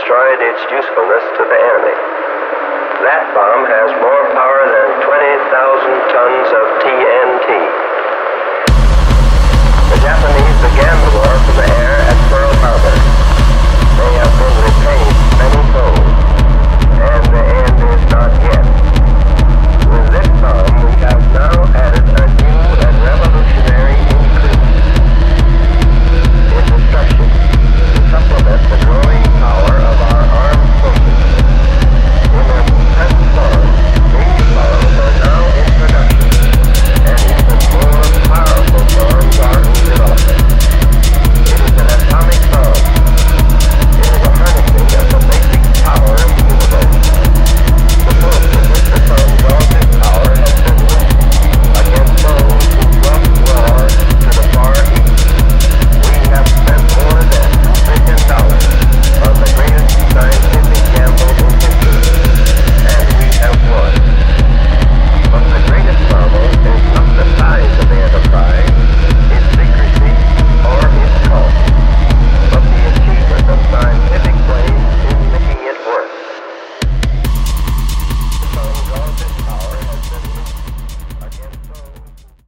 destroyed its usefulness to the enemy. That bomb has